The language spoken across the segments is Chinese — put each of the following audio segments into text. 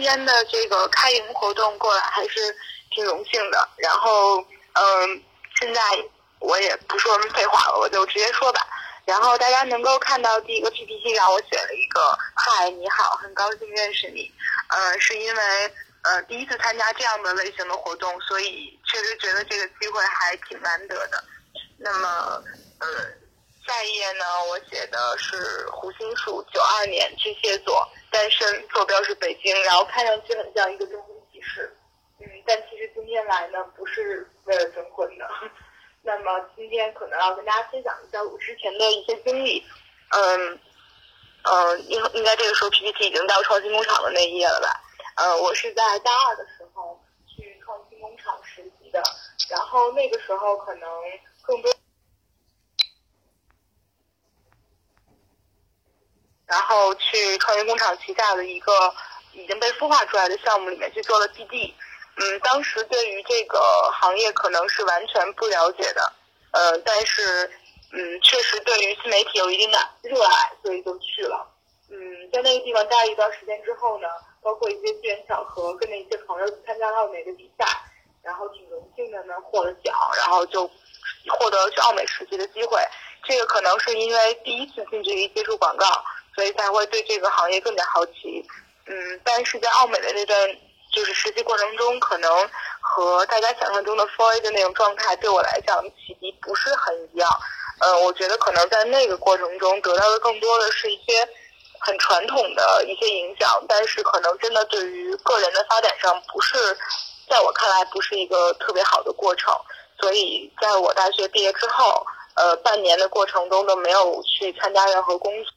今天的这个开营活动过来还是挺荣幸的。然后，嗯，现在我也不说什么废话了，我就直接说吧。然后大家能够看到第一个 PPT 上我写了一个“嗨，你好，很高兴认识你”。呃，是因为呃第一次参加这样的类型的活动，所以确实觉得这个机会还挺难得的。那么，呃，下一页呢，我写的是胡心树，九二年巨蟹座，单身，坐标是北京，然后看上去很像一个征婚启事。嗯，但其实今天来呢，不是为了征婚的。那么今天可能要跟大家分享一下我之前的一些经历，嗯，嗯，应应该这个时候 PPT 已经到创新工厂的那一页了吧？呃，我是在大二的时候去创新工厂实习的，然后那个时候可能更多，然后去创业工厂旗下的一个已经被孵化出来的项目里面去做了 BD。嗯，当时对于这个行业可能是完全不了解的，呃，但是嗯，确实对于新媒体有一定的热爱，所以就去了。嗯，在那个地方待了一段时间之后呢，包括一些机缘巧合，跟着一些朋友去参加了奥美的比赛，然后挺荣幸的呢，获了奖，然后就获得去奥美实习的机会。这个可能是因为第一次近距离接触广告，所以才会对这个行业更加好奇。嗯，但是在奥美的那段。就是实习过程中，可能和大家想象中的 Four A 的那种状态，对我来讲启迪不是很一样。呃，我觉得可能在那个过程中得到的更多的是一些很传统的一些影响，但是可能真的对于个人的发展上，不是在我看来不是一个特别好的过程。所以在我大学毕业之后，呃，半年的过程中都没有去参加任何工作，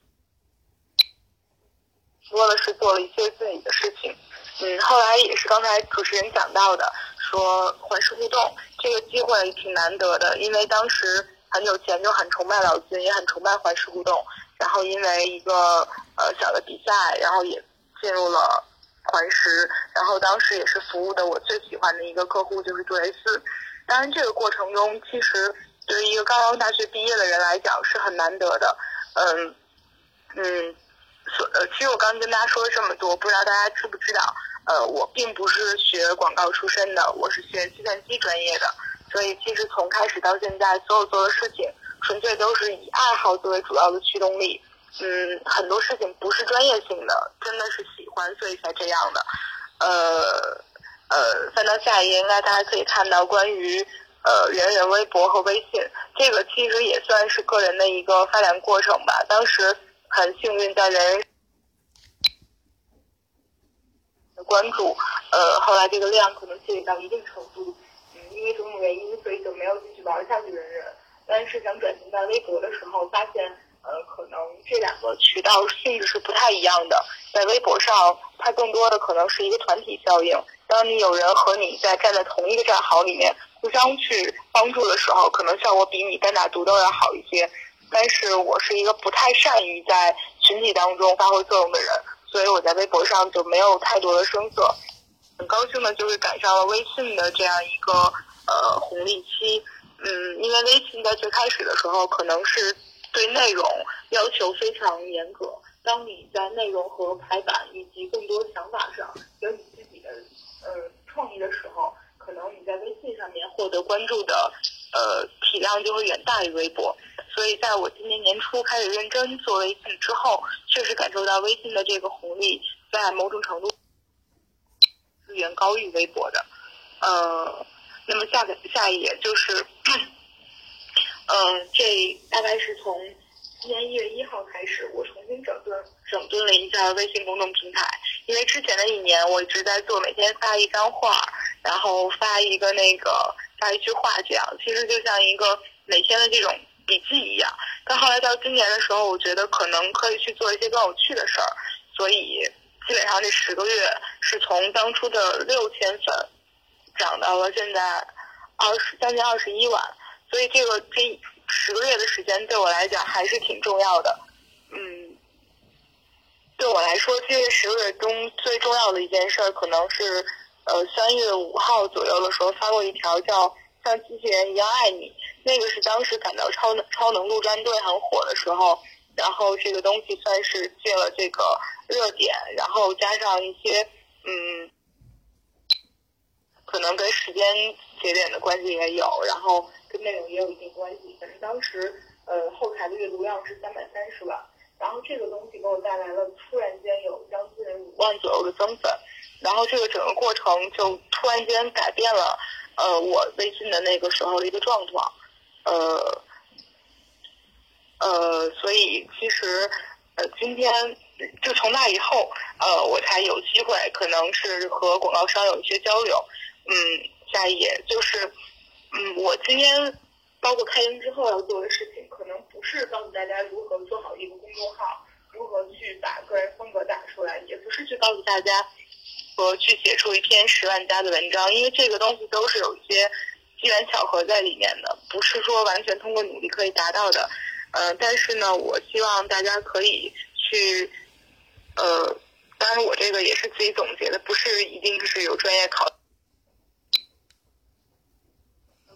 多的是做了一些自己的事情。嗯，后来也是刚才主持人讲到的，说环视互动这个机会挺难得的，因为当时很久前就很崇拜老金，也很崇拜环视互动，然后因为一个呃小的比赛，然后也进入了环视，然后当时也是服务的我最喜欢的一个客户就是杜蕾斯，当然这个过程中其实对于一个刚刚大学毕业的人来讲是很难得的，嗯嗯。所呃，其实我刚刚跟大家说了这么多，不知道大家知不知道？呃，我并不是学广告出身的，我是学计算机专业的，所以其实从开始到现在，所有做的事情纯粹都是以爱好作为主要的驱动力。嗯，很多事情不是专业性的，真的是喜欢，所以才这样的。呃呃，翻到下一页，应该大家可以看到关于呃人人微博和微信，这个其实也算是个人的一个发展过程吧。当时。很幸运在人的关注，呃，后来这个量可能积累到一定程度，嗯，因为种种原因，所以就没有继续玩下去人人。但是想转型在微博的时候，发现，呃，可能这两个渠道性质是不太一样的。在微博上，它更多的可能是一个团体效应。当你有人和你在站在同一个战壕里面，互相去帮助的时候，可能效果比你单打独斗要好一些。但是我是一个不太善于在群体当中发挥作用的人，所以我在微博上就没有太多的声色。很高兴的就是赶上了微信的这样一个呃红利期，嗯，因为微信在最开始的时候可能是对内容要求非常严格，当你在内容和排版以及更多想法上有你自己的呃创意的时候，可能你在微信上面获得关注的呃体量就会远大于微博。所以，在我今年年初开始认真做微信之后，确实感受到微信的这个红利，在某种程度资源高于微博的。呃，那么下个下一页就是，嗯，这大概是从今年一月一号开始，我重新整顿整顿了一下微信公众平台。因为之前的一年，我一直在做每天发一张画，然后发一个那个发一句话，这样其实就像一个每天的这种。笔记一样，但后来到今年的时候，我觉得可能可以去做一些更有趣的事儿，所以基本上这十个月是从当初的六千粉涨到了现在二十将近二十一万，所以这个这十个月的时间对我来讲还是挺重要的。嗯，对我来说，这十个月中最重要的一件事儿，可能是呃，三月五号左右的时候发过一条叫《像机器人一样爱你》，那个是当时感到超能超能陆战队很火的时候，然后这个东西算是借了这个热点，然后加上一些嗯，可能跟时间节点的关系也有，然后跟内容也有一定关系。反正当时，呃，后台的阅读量是三百三十万。然后这个东西给我带来了突然间有将近五万左右的增粉，然后这个整个过程就突然间改变了呃我微信的那个时候的一个状况，呃呃，所以其实呃今天。就从那以后，呃，我才有机会，可能是和广告商有一些交流。嗯，下一页就是，嗯，我今天包括开营之后要做的事情，是告诉大家如何做好一个公众号，如何去把个人风格打出来，也不是去告诉大家，和去写出一篇十万加的文章，因为这个东西都是有一些机缘巧合在里面的，不是说完全通过努力可以达到的。呃，但是呢，我希望大家可以去。呃，当然我这个也是自己总结的，不是一定是有专业考。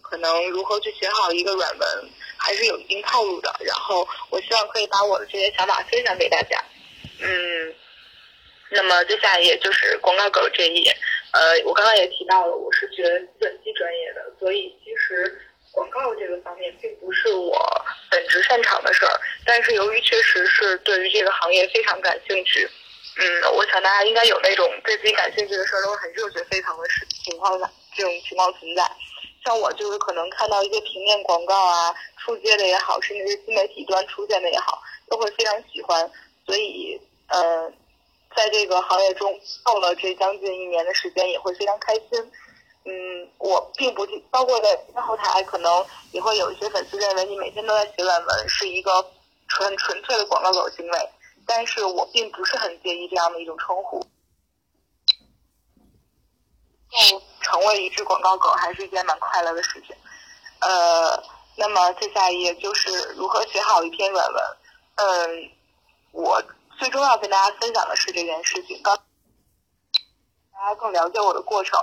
可能如何去写好一个软文，还是有一定套路的。然后我希望可以把我的这些想法分享给大家。嗯，那么接下来也就是广告狗这一页。呃，我刚刚也提到了，我是学计算机专业的，所以其实广告这个方面并不是我。本职擅长的事儿，但是由于确实是对于这个行业非常感兴趣，嗯，我想大家应该有那种对自己感兴趣的事儿都很热血沸腾的事情况下，这种情况存在。像我就是可能看到一些平面广告啊，出街的也好，甚至是新媒体端出现的也好，都会非常喜欢。所以，呃，在这个行业中受了这将近一年的时间，也会非常开心。嗯，我并不包括在后台，可能也会有一些粉丝认为你每天都在写软文是一个纯纯粹的广告狗行为，但是我并不是很介意这样的一种称呼。成为一只广告狗还是一件蛮快乐的事情。呃，那么接下来一页就是如何写好一篇软文。嗯，我最终要跟大家分享的是这件事情，刚大家更了解我的过程。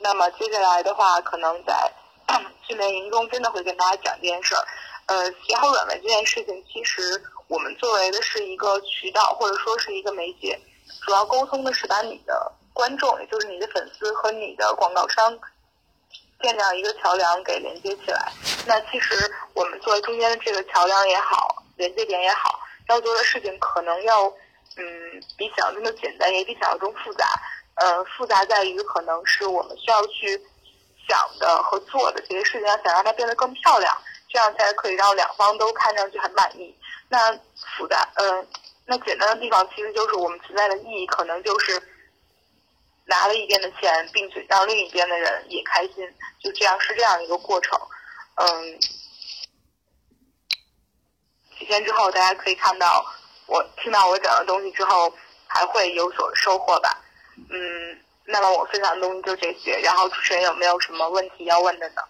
那么接下来的话，可能在 训练营中真的会跟大家讲这件事儿。呃，写好软文这件事情，其实我们作为的是一个渠道，或者说是一个媒介，主要沟通的是把你的观众，也就是你的粉丝和你的广告商建这样一个桥梁给连接起来。那其实我们作为中间的这个桥梁也好，连接点也好，要做的事情可能要嗯比想象中的简单，也比想象中复杂。呃，复杂在于可能是我们需要去想的和做的这些事情，要想让它变得更漂亮，这样才可以让两方都看上去很满意。那复杂，呃，那简单的地方其实就是我们存在的意义，可能就是拿了一边的钱，并且让另一边的人也开心，就这样是这样一个过程。嗯，几天之后，大家可以看到我听到我讲的东西之后，还会有所收获吧。嗯，那么我分享的东西就这些。然后主持人有没有什么问题要问的呢？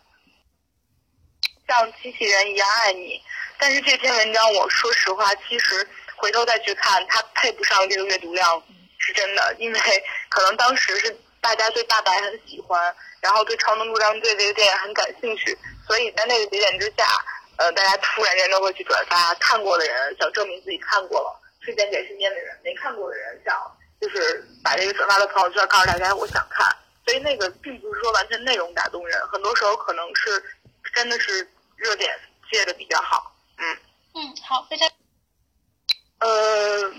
像机器人一样爱你，但是这篇文章我说实话，其实回头再去看，它配不上这个阅读量，是真的。因为可能当时是大家对大白很喜欢，然后对超能陆战队这个电影很感兴趣，所以在那个节点之下，呃，大家突然间都会去转发。看过的人想证明自己看过了，推荐给身边的人；没看过的人想。就是把这个转发到朋友圈，告诉大家我想看，所以那个并不是说完全内容打动人，很多时候可能是真的是热点接的比较好。嗯嗯，好，非常。呃，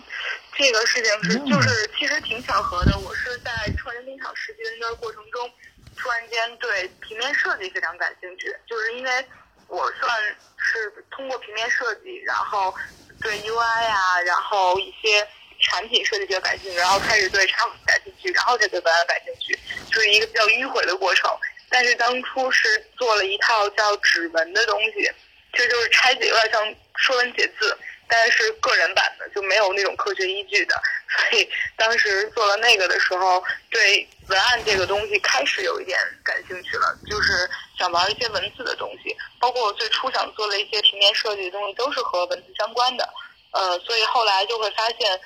这个事情是就是其实挺巧合的，我是在创人冰场实习的那个过程中，突然间对平面设计非常感兴趣，就是因为我算是通过平面设计，然后对 UI 呀，然后一些。产品设计比较感兴趣，然后开始对产品感兴趣，然后再对文案感兴趣，就是一个比较迂回的过程。但是当初是做了一套叫指纹的东西，这就是拆解，有点像说文解字，但是个人版的，就没有那种科学依据的。所以当时做了那个的时候，对文案这个东西开始有一点感兴趣了，就是想玩一些文字的东西。包括我最初想做的一些平面设计的东西，都是和文字相关的。呃，所以后来就会发现。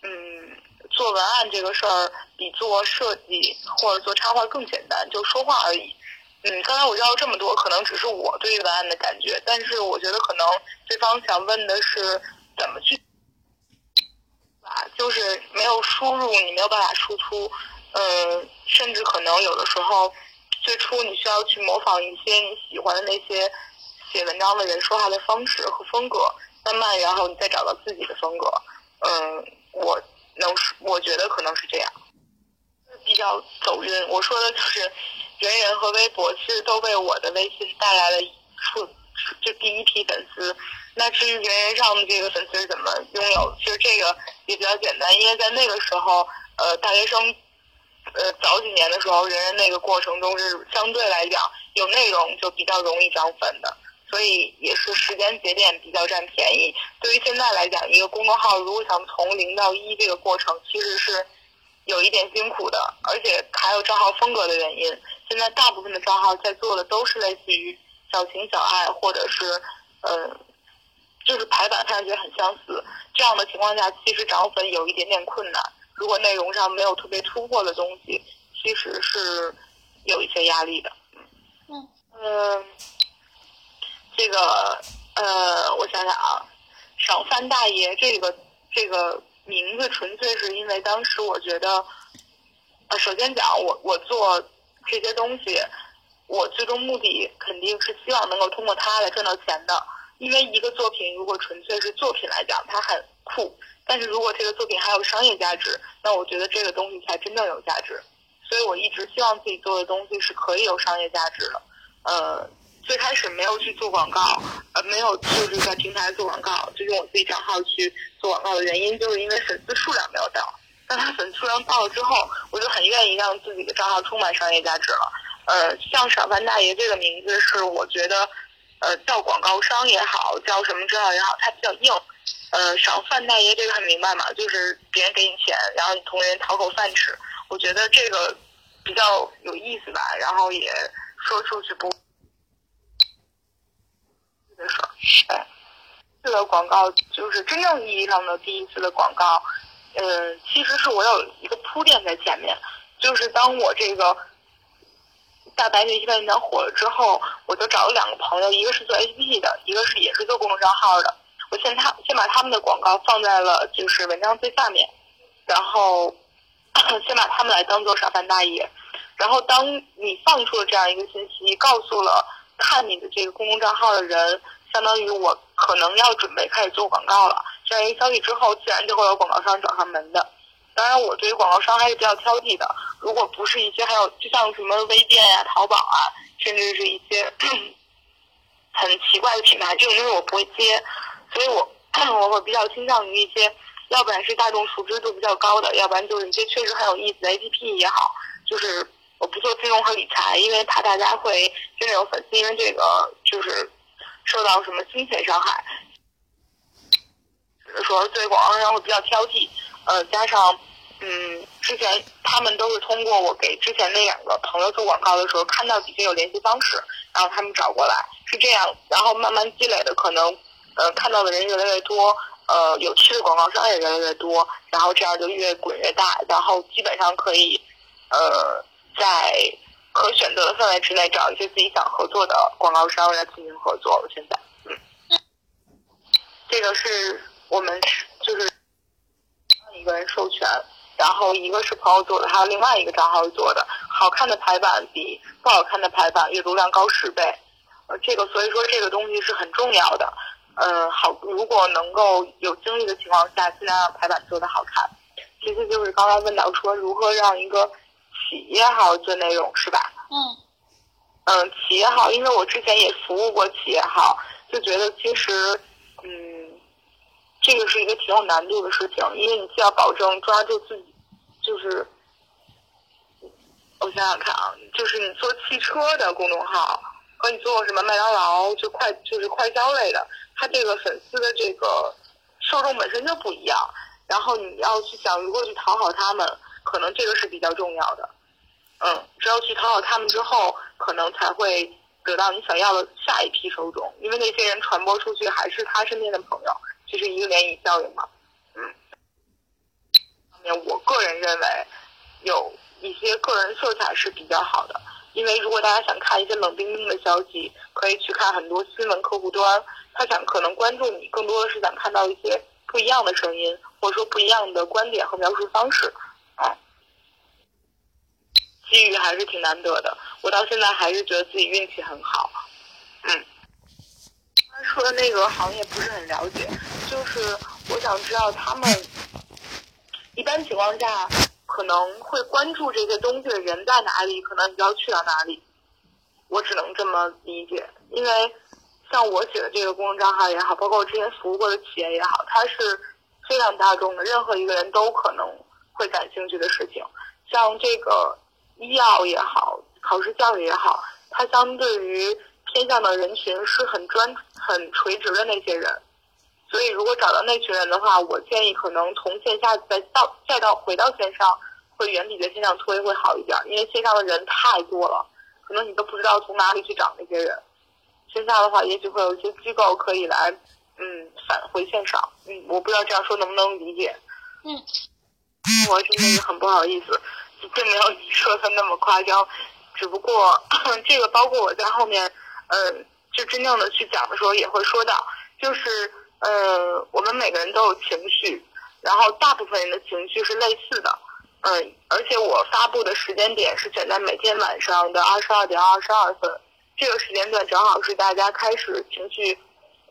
嗯，做文案这个事儿比做设计或者做插画更简单，就说话而已。嗯，刚才我要这么多，可能只是我对文案的感觉，但是我觉得可能对方想问的是怎么去，啊，就是没有输入，你没有办法输出，嗯，甚至可能有的时候最初你需要去模仿一些你喜欢的那些写文章的人说话的方式和风格，慢慢然后你再找到自己的风格。嗯，我能我觉得可能是这样，比较走运。我说的就是人人和微博其实都为我的微信带来了数就第一批粉丝。那至于人人上的这个粉丝是怎么拥有，其实这个也比较简单，因为在那个时候，呃，大学生，呃，早几年的时候，人人那个过程中是相对来讲有内容就比较容易涨粉的，所以也是时间节点比较占便宜。对于现在来讲，一个公众号如果想从零到一这个过程，其实是有一点辛苦的，而且还有账号风格的原因。现在大部分的账号在做的都是类似于小情小爱，或者是，呃。就是排版看上去很相似，这样的情况下，其实涨粉有一点点困难。如果内容上没有特别突破的东西，其实是有一些压力的。嗯嗯，这个呃，我想想啊，赏饭大爷这个这个名字，纯粹是因为当时我觉得，呃，首先讲我我做这些东西，我最终目的肯定是希望能够通过它来赚到钱的。因为一个作品如果纯粹是作品来讲，它很酷；但是如果这个作品还有商业价值，那我觉得这个东西才真正有价值。所以我一直希望自己做的东西是可以有商业价值的。呃，最开始没有去做广告，呃，没有就是在平台做广告，就用我自己账号去做广告的原因，就是因为粉丝数量没有到。当他粉丝数量到了之后，我就很愿意让自己的账号充满商业价值了。呃，像赏饭大爷这个名字是我觉得。呃，叫广告商也好，叫什么知道也好，它比较硬。呃，赏饭大爷这个很明白嘛，就是别人给你钱，然后你同人讨口饭吃。我觉得这个比较有意思吧，然后也说出去不。的事儿，哎，这个广告就是真正意义上的第一次的广告。嗯，其实是我有一个铺垫在前面，就是当我这个。大白这一文章火了之后，我就找了两个朋友，一个是做 APP 的，一个是也是做公众账号的。我先他先把他们的广告放在了就是文章最下面，然后 先把他们来当做赏饭大爷。然后当你放出了这样一个信息，告诉了看你的这个公众账号的人，相当于我可能要准备开始做广告了。这样一个消息之后，自然就会有广告商找上门的。当然，我对于广告商还是比较挑剔的。如果不是一些还有就像什么微店呀、淘宝啊，甚至是一些 很奇怪的品牌，这种东西我不会接。所以我 我会比较倾向于一些，要不然是大众熟知度比较高的，要不然就是一些确实很有意思的 APP 也好。就是我不做金融和理财，因为怕大家会真的有粉丝因为这个就是受到什么金钱伤害。只是说对广告商会比较挑剔，呃，加上。嗯，之前他们都是通过我给之前那两个朋友做广告的时候，看到底下有联系方式，然后他们找过来，是这样，然后慢慢积累的，可能呃看到的人越来越多，呃有趣的广告商也越来越多，然后这样就越滚越大，然后基本上可以呃在可选择的范围之内找一些自己想合作的广告商来进行合作了。现在，嗯，这个是我们就是一个人授权。然后一个是朋友做的，还有另外一个账号做的，好看的排版比不好看的排版阅读量高十倍，呃，这个所以说这个东西是很重要的，嗯，好，如果能够有精力的情况下，尽量让排版做的好看。其次就是刚才问到说如何让一个企业号做内容是吧？嗯，嗯，企业号，因为我之前也服务过企业号，就觉得其实，嗯。这个是一个挺有难度的事情，因为你既要保证抓住自己，就是，我想想看啊，就是你做汽车的公众号和你做什么麦当劳就快就是快消类的，它这个粉丝的这个受众本身就不一样，然后你要去想如何去讨好他们，可能这个是比较重要的。嗯，只有去讨好他们之后，可能才会得到你想要的下一批受众，因为那些人传播出去还是他身边的朋友。就是一个涟漪效应嘛，嗯，上面我个人认为有一些个人色彩是比较好的，因为如果大家想看一些冷冰冰的消息，可以去看很多新闻客户端，他想可能关注你，更多的是想看到一些不一样的声音，或者说不一样的观点和描述方式，啊，机遇还是挺难得的。我到现在还是觉得自己运气很好。嗯，他说的那个行业不是很了解，就是我想知道他们一般情况下可能会关注这些东西的人在哪里，可能你就要去到哪里。我只能这么理解，因为像我写的这个公众账号也好，包括我之前服务过的企业也好，它是非常大众的，任何一个人都可能会感兴趣的事情。像这个医药也好，考试教育也好，它相对于偏向的人群是很专、很垂直的那些人。所以，如果找到那群人的话，我建议可能从线下再到再到回到线上，会远比在线上推会好一点，因为线上的人太多了。可能你都不知道从哪里去找那些人，线下的话，也许会有一些机构可以来，嗯，返回线上。嗯，我不知道这样说能不能理解。嗯，我真的是很不好意思，并没有你说的那么夸张，只不过这个包括我在后面，嗯，就真正的去讲的时候也会说到，就是呃，我们每个人都有情绪，然后大部分人的情绪是类似的。嗯，而且我发布的时间点是选在每天晚上的二十二点二十二分，这个时间段正好是大家开始情绪，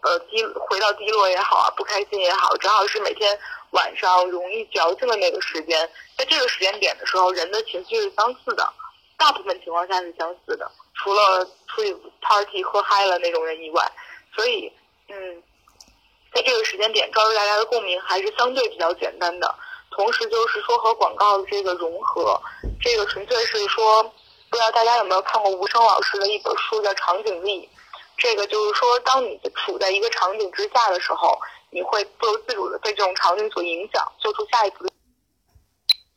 呃低回到低落也好啊，不开心也好，正好是每天晚上容易矫情的那个时间。在这个时间点的时候，人的情绪是相似的，大部分情况下是相似的，除了出去 party 喝嗨了那种人以外。所以，嗯，在这个时间点抓住大家的共鸣还是相对比较简单的。同时就是说和广告的这个融合，这个纯粹是说，不知道大家有没有看过吴声老师的一本书叫《场景力》，这个就是说，当你处在一个场景之下的时候，你会不由自主的被这种场景所影响，做出下一步的。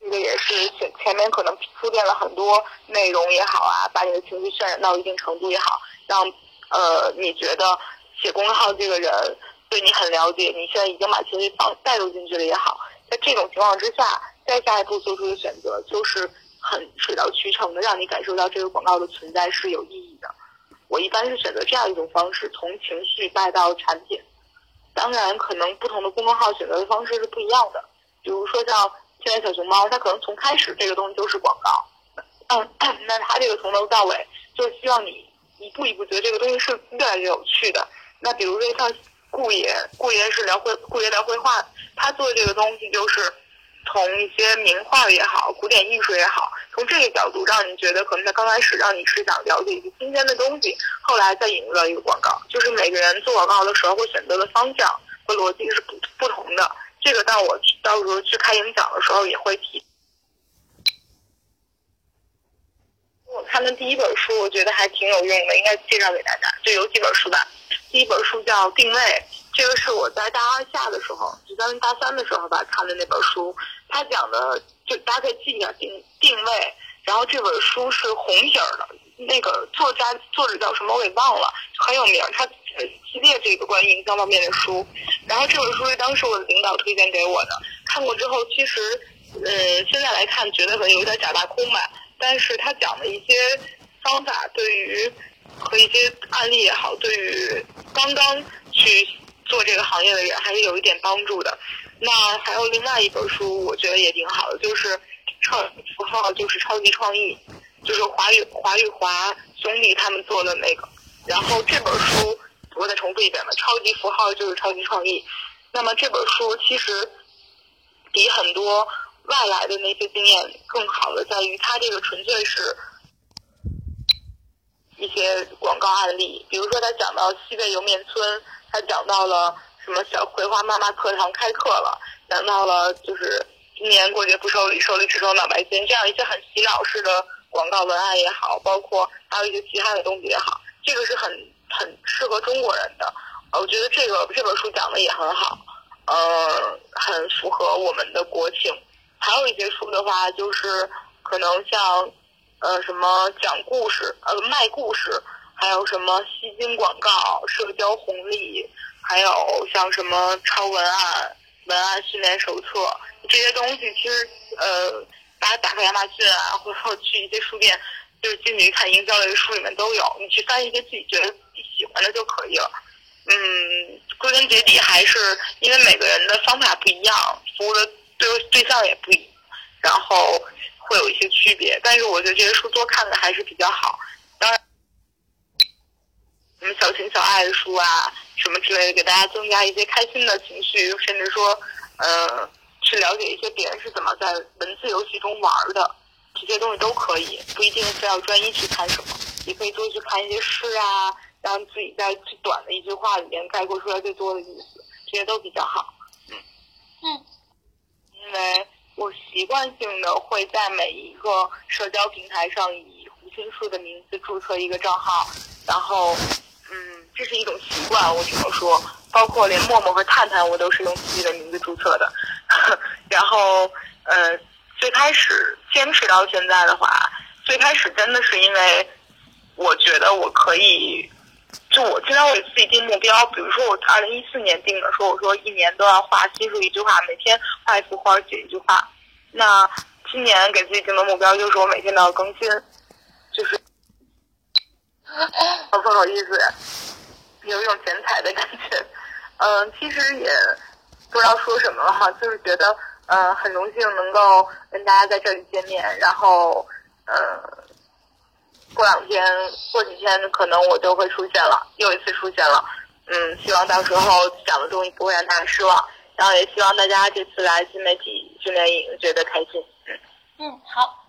这个也是前前面可能铺垫了很多内容也好啊，把你的情绪渲染到一定程度也好，让呃你觉得写公众号这个人对你很了解，你现在已经把情绪放带入进去了也好。在这种情况之下，再下一步做出的选择就是很水到渠成的，让你感受到这个广告的存在是有意义的。我一般是选择这样一种方式，从情绪带到产品。当然，可能不同的公众号选择的方式是不一样的。比如说像现在小熊猫，它可能从开始这个东西就是广告，嗯，那它这个从头到尾就是希望你一步一步觉得这个东西是越来越有趣的。那比如说像。顾爷，顾爷是聊绘，顾爷聊绘画，他做的这个东西就是从一些名画也好，古典艺术也好，从这个角度让你觉得可能在刚开始让你是想了解一些新鲜的东西，后来再引入到一个广告，就是每个人做广告的时候会选择的方向和逻辑是不不同的。这个到我到时候去开演讲的时候也会提。我看的第一本书，我觉得还挺有用的，应该介绍给大家。就有几本书吧。第一本书叫《定位》，这个是我在大二下的大三的时候吧看的那本书。他讲的就大家可以记一下定定位。然后这本书是红皮儿的，那个作家作者叫什么我给忘了，很有名。他系列这个关于营销方面的书。然后这本书是当时我的领导推荐给我的，看过之后，其实呃现在来看觉得可能有点假大空吧。但是他讲的一些方法，对于和一些案例也好，对于刚刚去做这个行业的人还是有一点帮助的。那还有另外一本书，我觉得也挺好的，就是创符号，就是超级创意，就是华语华语华兄弟他们做的那个。然后这本书我再重复一遍吧，超级符号就是超级创意。那么这本书其实比很多。外来的那些经验更好的在于，它这个纯粹是一些广告案例。比如说，他讲到西贝莜面村，他讲到了什么小葵花妈妈课堂开课了，讲到了就是今年过节不收礼，收礼只收脑白金，这样一些很洗脑式的广告文案也好，包括还有一些其他的东西也好，这个是很很适合中国人的。我觉得这个这本书讲的也很好，呃，很符合我们的国情。还有一些书的话，就是可能像，呃，什么讲故事，呃，卖故事，还有什么吸金广告、社交红利，还有像什么抄文案、文案训练手册这些东西，其实呃，大家打开亚马逊啊，或者去一些书店，就是进去看营销类的书里面都有，你去翻一些自己觉得自己喜欢的就可以了。嗯，归根结底还是因为每个人的方法不一样，服务的。对对象也不一样，然后会有一些区别。但是我觉得这些书多看看还是比较好。什么小情小爱的书啊，什么之类的，给大家增加一些开心的情绪，甚至说，呃，去了解一些别人是怎么在文字游戏中玩的，这些东西都可以，不一定非要专一去看什么，也可以多去看一些诗啊，让自己在最短的一句话里面概括出来最多的意思，这些都比较好。嗯嗯。因为我习惯性的会在每一个社交平台上以胡心树的名字注册一个账号，然后，嗯，这是一种习惯，我只能说，包括连陌陌和探探，我都是用自己的名字注册的。然后，呃，最开始坚持到现在的话，最开始真的是因为我觉得我可以。就我经常会给自己定目标，比如说我二零一四年定的，说我说一年都要画新书一句话，每天画一幅画写一句话。那今年给自己定的目标就是我每天都要更新，就是，不好意思，有一种剪彩的感觉。嗯，其实也不知道说什么了哈，就是觉得呃很荣幸能够跟大家在这里见面，然后呃。过两天，过几天可能我就会出现了，又一次出现了。嗯，希望到时候讲的东西不会让大家失望，然后也希望大家这次来新媒体训练营觉得开心。嗯，好。